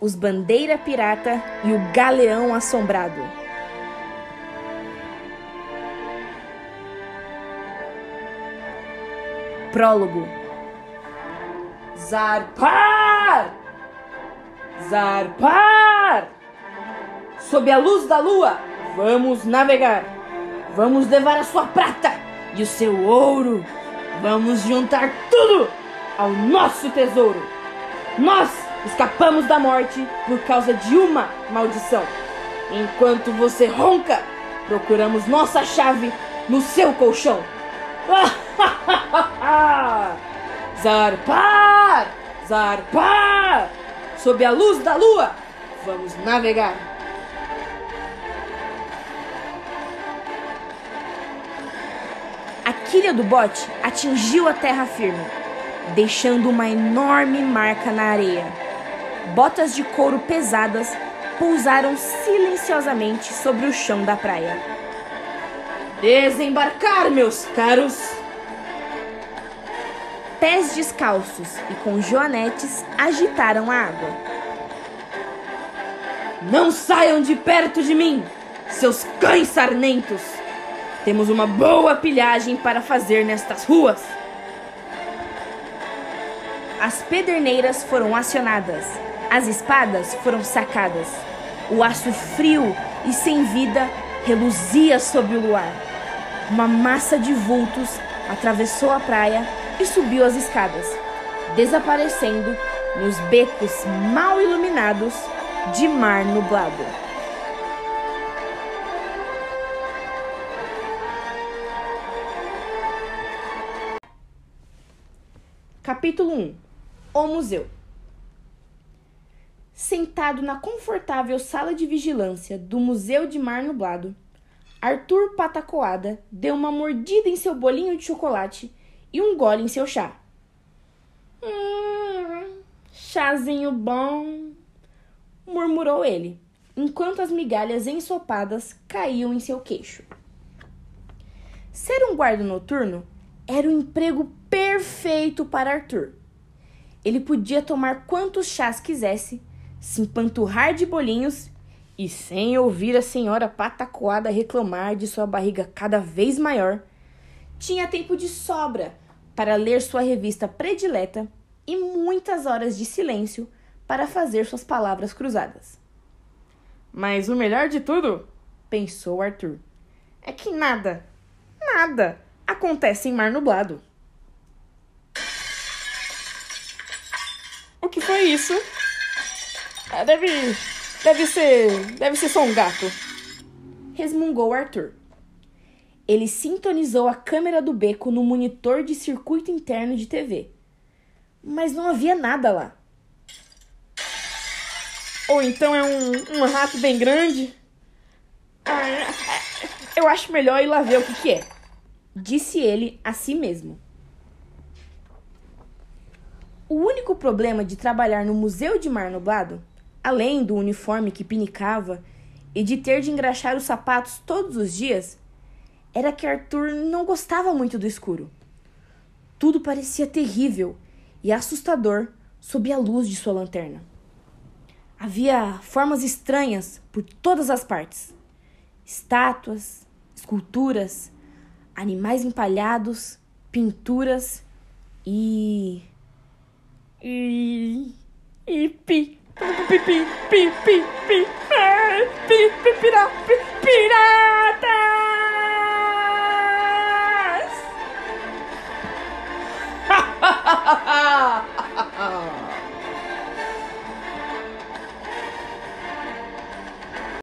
os Bandeira Pirata e o Galeão Assombrado. Prólogo Zarpar! Zarpar! Sob a luz da lua, vamos navegar. Vamos levar a sua prata e o seu ouro. Vamos juntar tudo ao nosso tesouro. Nós escapamos da morte por causa de uma maldição. Enquanto você ronca, procuramos nossa chave no seu colchão. zarpar! Zarpar! Sob a luz da lua, vamos navegar. A quilha do bote atingiu a terra firme, deixando uma enorme marca na areia. Botas de couro pesadas pousaram silenciosamente sobre o chão da praia. Desembarcar, meus caros! Pés descalços e com joanetes agitaram a água. Não saiam de perto de mim, seus cães sarnentos! Temos uma boa pilhagem para fazer nestas ruas. As pederneiras foram acionadas, as espadas foram sacadas. O aço frio e sem vida reluzia sob o luar. Uma massa de vultos atravessou a praia e subiu as escadas, desaparecendo nos becos mal iluminados de mar nublado. Capítulo 1 O Museu Sentado na confortável sala de vigilância do Museu de Mar Nublado, Arthur Patacoada deu uma mordida em seu bolinho de chocolate e um gole em seu chá. Hum, chazinho bom, murmurou ele, enquanto as migalhas ensopadas caíam em seu queixo. Ser um guarda noturno era o emprego perfeito para Arthur. Ele podia tomar quantos chás quisesse, se empanturrar de bolinhos e, sem ouvir a senhora patacoada reclamar de sua barriga cada vez maior, tinha tempo de sobra para ler sua revista predileta e muitas horas de silêncio para fazer suas palavras cruzadas. Mas o melhor de tudo, pensou Arthur, é que nada, nada acontece em mar nublado. Foi isso? Ah, deve. Deve ser. Deve ser só um gato. Resmungou Arthur. Ele sintonizou a câmera do beco no monitor de circuito interno de TV. Mas não havia nada lá. Ou então é um, um rato bem grande? Ah, eu acho melhor ir lá ver o que, que é. Disse ele a si mesmo. O único problema de trabalhar no Museu de Mar Nublado, além do uniforme que pinicava e de ter de engraxar os sapatos todos os dias, era que Arthur não gostava muito do escuro. Tudo parecia terrível e assustador sob a luz de sua lanterna. Havia formas estranhas por todas as partes: estátuas, esculturas, animais empalhados, pinturas e e. E pi. Pi, pi, pi,